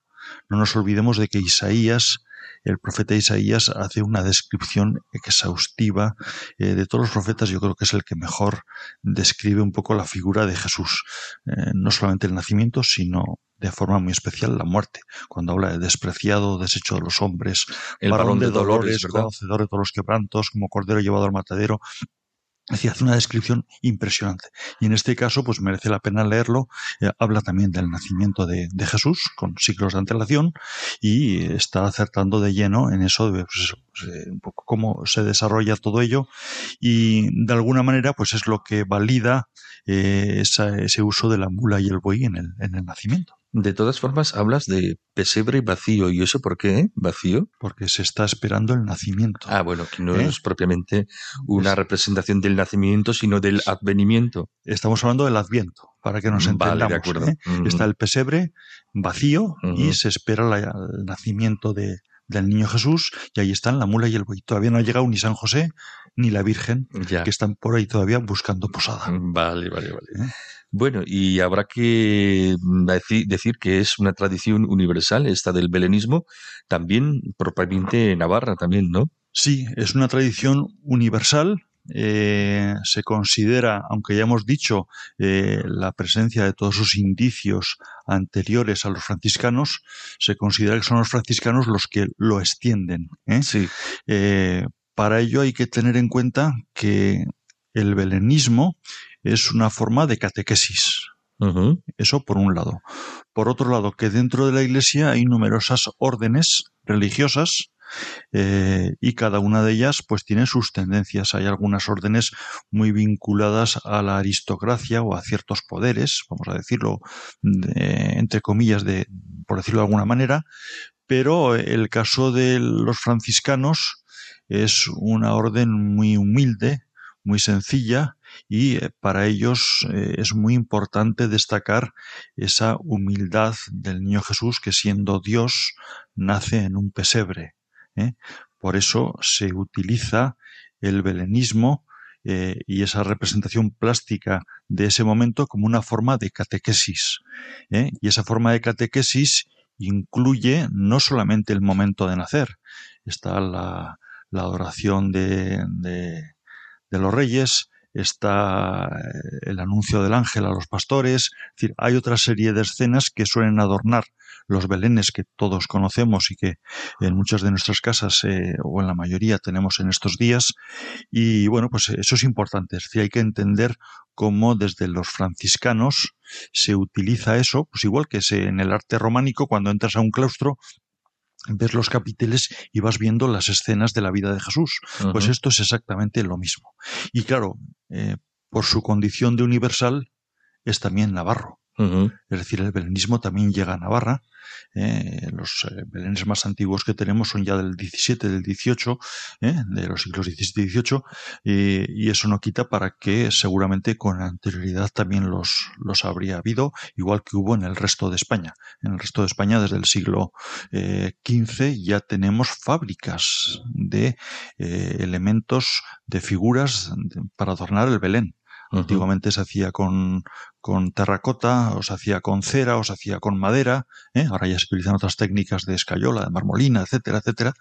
No nos olvidemos de que Isaías, el profeta Isaías, hace una descripción exhaustiva eh, de todos los profetas. Yo creo que es el que mejor describe un poco la figura de Jesús. Eh, no solamente el nacimiento, sino de forma muy especial la muerte, cuando habla de despreciado, desecho de los hombres, el varón de, de dolores, dolores conocedor de todos los quebrantos, como cordero llevado al matadero. Hace una descripción impresionante. Y en este caso, pues merece la pena leerlo. Eh, habla también del nacimiento de, Jesús, con siglos de antelación, y está acertando de lleno en eso, de, pues, un poco cómo se desarrolla todo ello. Y de alguna manera, pues es lo que valida eh, ese uso de la mula y el buey en el, en el nacimiento. De todas formas, hablas de pesebre vacío. ¿Y eso por qué? ¿Vacío? Porque se está esperando el nacimiento. Ah, bueno, que no ¿Eh? es propiamente una es... representación del nacimiento, sino del advenimiento. Estamos hablando del adviento, para que nos entendamos. Vale, de acuerdo. ¿eh? Mm. Está el pesebre vacío uh -huh. y se espera la, el nacimiento de, del niño Jesús y ahí están la mula y el buey. Todavía no ha llegado ni San José ni la Virgen, Ya. que están por ahí todavía buscando posada. Vale, vale, vale. ¿Eh? Bueno, y habrá que deci- decir que es una tradición universal esta del belenismo, también propiamente navarra, también, ¿no? Sí, es una tradición universal. eh, se considera, aunque ya hemos dicho, eh, la presencia de todos esos indicios anteriores a los franciscanos, se considera que son los franciscanos los que lo extienden. ¿eh? Sí. Para ello hay que tener en cuenta que el belenismo es una forma de catequesis. Eso por un lado. Por otro lado, que dentro de la Iglesia hay numerosas órdenes religiosas eh, y cada una de ellas pues tiene sus tendencias. Hay algunas órdenes muy vinculadas a la aristocracia o a ciertos poderes, vamos a decirlo de- entre comillas, de, por decirlo de alguna manera, pero el caso de los franciscanos es una orden muy humilde, muy sencilla y eh, para ellos eh, es muy importante destacar esa humildad del niño Jesús que siendo Dios nace en un pesebre. ¿eh? Por eso se utiliza el belenismo y esa representación plástica de ese momento como una forma de catequesis. Y esa forma de catequesis incluye no solamente el momento de nacer, está la, la adoración de- de los reyes, está eh, el anuncio del ángel a los pastores, es decir, hay otra serie de escenas que suelen adornar los belenes que todos conocemos y que en muchas de nuestras casas eh, o en la mayoría tenemos en estos días. Y bueno, pues eso es importante, es decir, hay que entender cómo desde los franciscanos se utiliza eso, pues igual que en el arte románico, cuando entras a un claustro, ves los capiteles y vas viendo las escenas de la vida de Jesús. Pues esto es exactamente lo mismo. Y claro, eh, por su condición de universal, es también navarro. Es decir, el belenismo también llega a Navarra. eh, los eh, belenes más antiguos que tenemos son ya del 17, del 18, eh, de los siglos 17 y 18, eh, y eso no quita para que seguramente con anterioridad también los, los habría habido, igual que hubo en el resto de España. En el resto de España, desde el siglo eh, XV, ya tenemos fábricas de eh, elementos, de figuras de- para adornar el Belén. Antiguamente se hacía con, con terracota, o se hacía con cera, o se hacía con madera. ¿eh? Ahora ya se utilizan otras técnicas de escayola, de marmolina, etcétera, etcétera.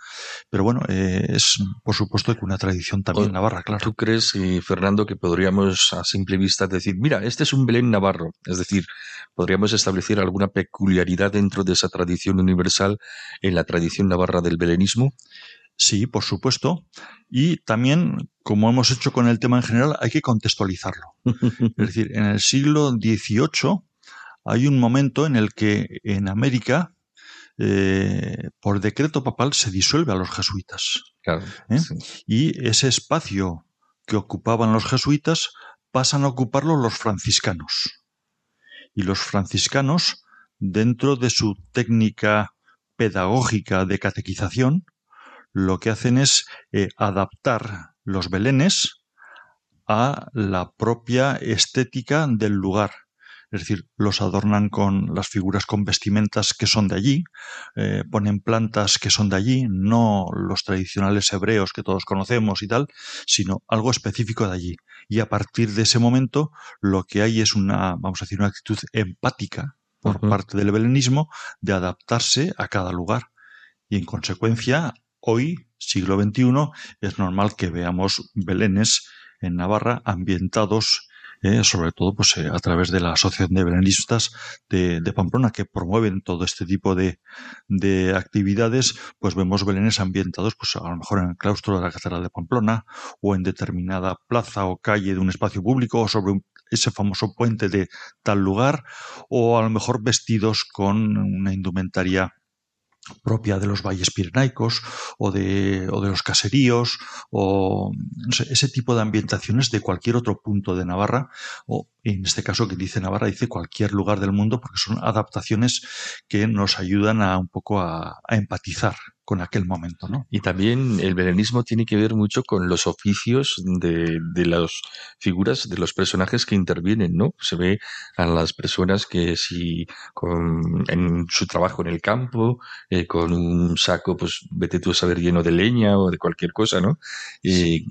Pero bueno, eh, es por supuesto que una tradición también navarra, claro. ¿Tú crees, eh, Fernando, que podríamos a simple vista decir, mira, este es un Belén navarro? Es decir, podríamos establecer alguna peculiaridad dentro de esa tradición universal en la tradición navarra del belenismo? Sí, por supuesto. Y también, como hemos hecho con el tema en general, hay que contextualizarlo. <laughs> Es decir, en el siglo XVIII hay un momento en el que en América, eh, por decreto papal, se disuelve a los jesuitas. Claro. ¿Eh? sí. y ese espacio que ocupaban los jesuitas pasan a ocuparlo los franciscanos. Y los franciscanos, dentro de su técnica pedagógica de catequización, lo que hacen es eh, adaptar los belenes a la propia estética del lugar. Es decir, los adornan con las figuras con vestimentas que son de allí, eh, ponen plantas que son de allí, no los tradicionales hebreos que todos conocemos y tal, sino algo específico de allí. Y a partir de ese momento lo que hay es una, vamos a decir, una actitud empática por parte del belenismo de adaptarse a cada lugar. Y en consecuencia, hoy, siglo XXI, es normal que veamos belenes en Navarra ambientados eh, sobre todo pues, eh, a través de la Asociación de Belenistas de, Pamplona, que promueven todo este tipo de, de actividades, pues vemos belenes ambientados pues, a lo mejor en el claustro de la Catedral de Pamplona o en determinada plaza o calle de un espacio público o sobre ese famoso puente de tal lugar o a lo mejor vestidos con una indumentaria propia de los valles pirenaicos o de, o de los caseríos o ese tipo de ambientaciones de cualquier otro punto de Navarra o en este caso que dice Navarra dice cualquier lugar del mundo porque son adaptaciones que nos ayudan a un poco a empatizar con aquel momento, ¿no? Y también el belenismo tiene que ver mucho con los oficios de, de las figuras, de los personajes que intervienen, ¿no? Se ve a las personas que si con, en su trabajo en el campo, eh, con un saco, pues vete tú a saber lleno de leña o de cualquier cosa, ¿no? Eh,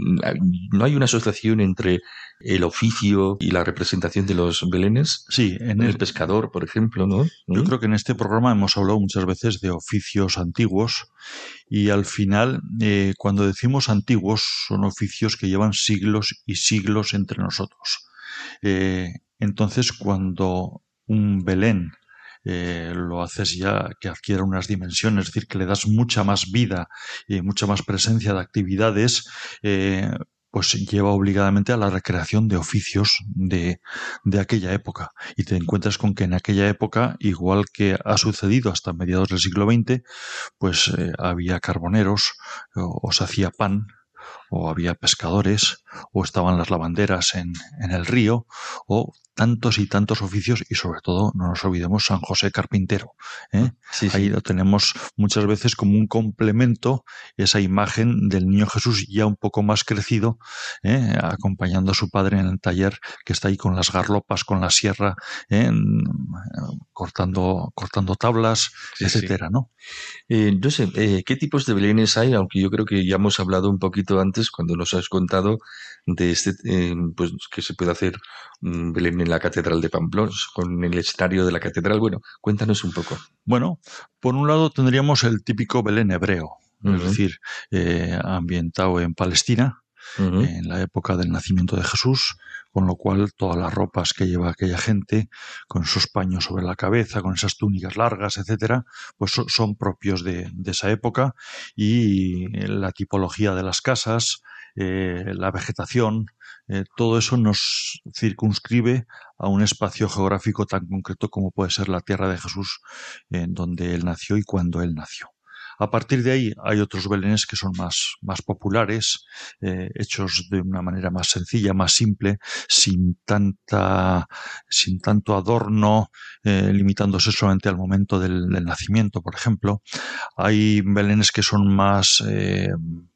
no hay una asociación entre el oficio y la representación de los belenes. Sí, en El el, pescador, por ejemplo, ¿no? yo ¿Mm? creo que en este programa hemos hablado muchas veces de oficios antiguos y al final, eh, cuando decimos antiguos, son oficios que llevan siglos y siglos entre nosotros. Eh, entonces, cuando un Belén eh, lo haces ya que adquiera unas dimensiones, es decir, que le das mucha más vida y mucha más presencia de actividades, eh, pues lleva obligadamente a la recreación de oficios de, de aquella época. Y te encuentras con que en aquella época, igual que ha sucedido hasta mediados del siglo XX, pues eh, había carboneros, o, o se hacía pan, o había pescadores, o estaban las lavanderas en, en el río, o tantos y tantos oficios, y sobre todo, no nos olvidemos, San José Carpintero. ¿eh? Sí, sí. Ahí lo tenemos muchas veces como un complemento, esa imagen del niño Jesús ya un poco más crecido, ¿eh? acompañando a su padre en el taller, que está ahí con las garlopas, con la sierra, ¿eh? cortando, cortando tablas, Sí, etcétera, ¿no? No sé, ¿qué tipos de belenes hay? Aunque yo creo que ya hemos hablado un poquito antes cuando nos has contado de este, pues que se puede hacer un belén en la Catedral de Pamplona, con el escenario de la catedral. Bueno, cuéntanos un poco. Bueno, por un lado tendríamos el típico Belén hebreo, es decir, eh, ambientado en Palestina, en la época del nacimiento de Jesús, con lo cual todas las ropas que lleva aquella gente, con esos paños sobre la cabeza, con esas túnicas largas, etcétera, pues so- son propios de, de esa época y la tipología de las casas, eh, la vegetación, eh, todo eso nos circunscribe a un espacio geográfico tan concreto como puede ser la tierra de Jesús, en donde él nació y cuando él nació. A partir de ahí hay otros belenes que son más, más populares, eh, hechos de una manera más sencilla, más simple, sin tanta, sin tanto adorno, eh, limitándose solamente al momento del, nacimiento, por ejemplo. Hay belenes que son más,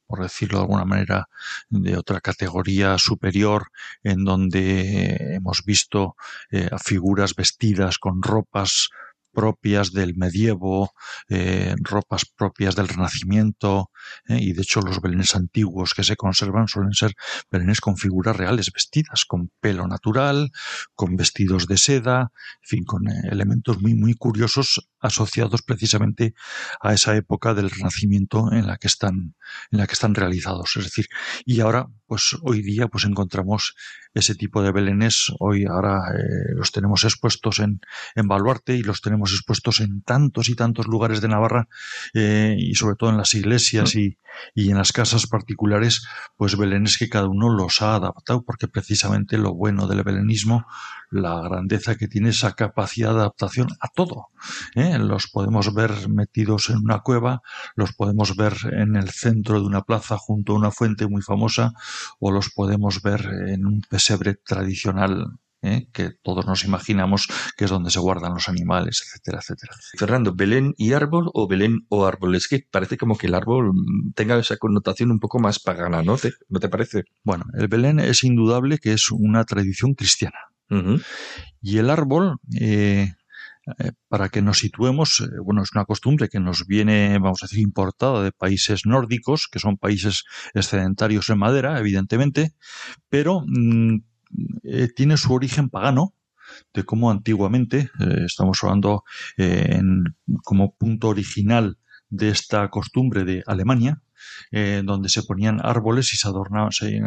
por decirlo de alguna manera, de otra categoría superior, en donde hemos visto eh, figuras vestidas con ropas propias del medievo, eh, ropas propias del Renacimiento, eh, y de hecho los belenes antiguos que se conservan suelen ser belenes con figuras reales vestidas, con pelo natural, con vestidos de seda, en fin, con eh, elementos muy, muy curiosos asociados precisamente a esa época del Renacimiento en la que están, en la que están realizados. Es decir, y ahora, pues hoy día, pues encontramos ese tipo de belenes. Hoy ahora eh, los tenemos expuestos en, en Baluarte y los tenemos expuestos en tantos y tantos lugares de Navarra eh, y sobre todo en las iglesias y, y en las casas particulares, pues belenes que cada uno los ha adaptado, porque precisamente lo bueno del belenismo, la grandeza que tiene esa capacidad de adaptación a todo. ¿eh? Los podemos ver metidos en una cueva, los podemos ver en el centro de una plaza junto a una fuente muy famosa, o los podemos ver en un pesebre tradicional ¿eh? que todos nos imaginamos que es donde se guardan los animales, etcétera, etcétera. Fernando, ¿Belén y árbol o Belén o árbol? Es que parece como que el árbol tenga esa connotación un poco más pagana, ¿no te, ¿no te parece? Bueno, el Belén es indudable que es una tradición cristiana. Y el árbol, eh, eh, para que nos situemos, eh, bueno, es una costumbre que nos viene, vamos a decir, importada de países nórdicos, que son países excedentarios en madera, evidentemente, pero mm, eh, tiene su origen pagano, de cómo antiguamente, estamos hablando en, como punto original de esta costumbre de Alemania, eh, donde se ponían árboles y se adornaban, se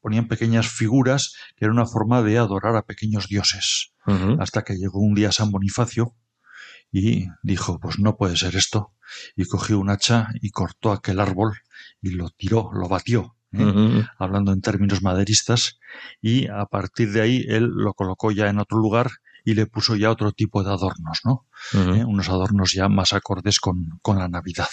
ponían pequeñas figuras que era una forma de adorar a pequeños dioses hasta que llegó un día San Bonifacio y dijo, pues no puede ser esto. Y cogió un hacha y cortó aquel árbol y lo tiró, lo batió, ¿eh? Hablando en términos maderistas, y a partir de ahí él lo colocó ya en otro lugar y le puso ya otro tipo de adornos, ¿no? ¿Eh? Unos adornos ya más acordes con, con la Navidad.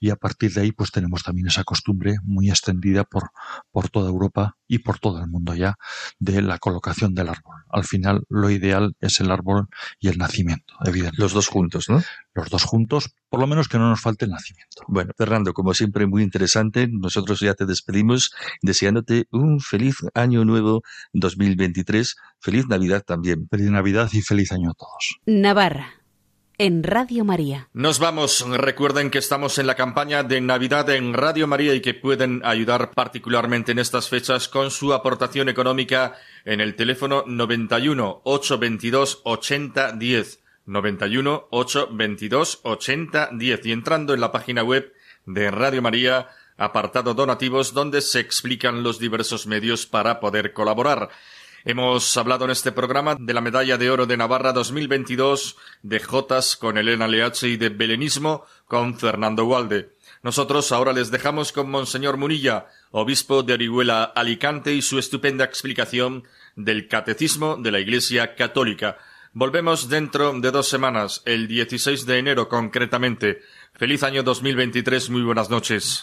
Y a partir de ahí pues tenemos también esa costumbre muy extendida por, por toda Europa y por todo el mundo ya de la colocación del árbol. Al final lo ideal es el árbol y el nacimiento, evidentemente. Los dos juntos, ¿no? Los dos juntos, por lo menos que no nos falte el nacimiento. Bueno, Fernando, como siempre, muy interesante. Nosotros ya te despedimos deseándote un feliz año nuevo 2023. Feliz Navidad también. Feliz Navidad y feliz año a todos. Navarra, en Radio María. Nos vamos. Recuerden que estamos en la campaña de Navidad en Radio María y que pueden ayudar particularmente en estas fechas con su aportación económica en el teléfono 91 822 8010. 91 822 8010 y entrando en la página web de Radio María, apartado donativos, donde se explican los diversos medios para poder colaborar. Hemos hablado en este programa de la Medalla de Oro de Navarra 2022, de Jotas con Elena Leache y de Belenismo con Fernando Walde. Nosotros ahora les dejamos con Monseñor Munilla, obispo de Orihuela Alicante, y su estupenda explicación del Catecismo de la Iglesia Católica. Volvemos dentro de dos semanas, el 16 de enero concretamente. Feliz año 2023, muy buenas noches.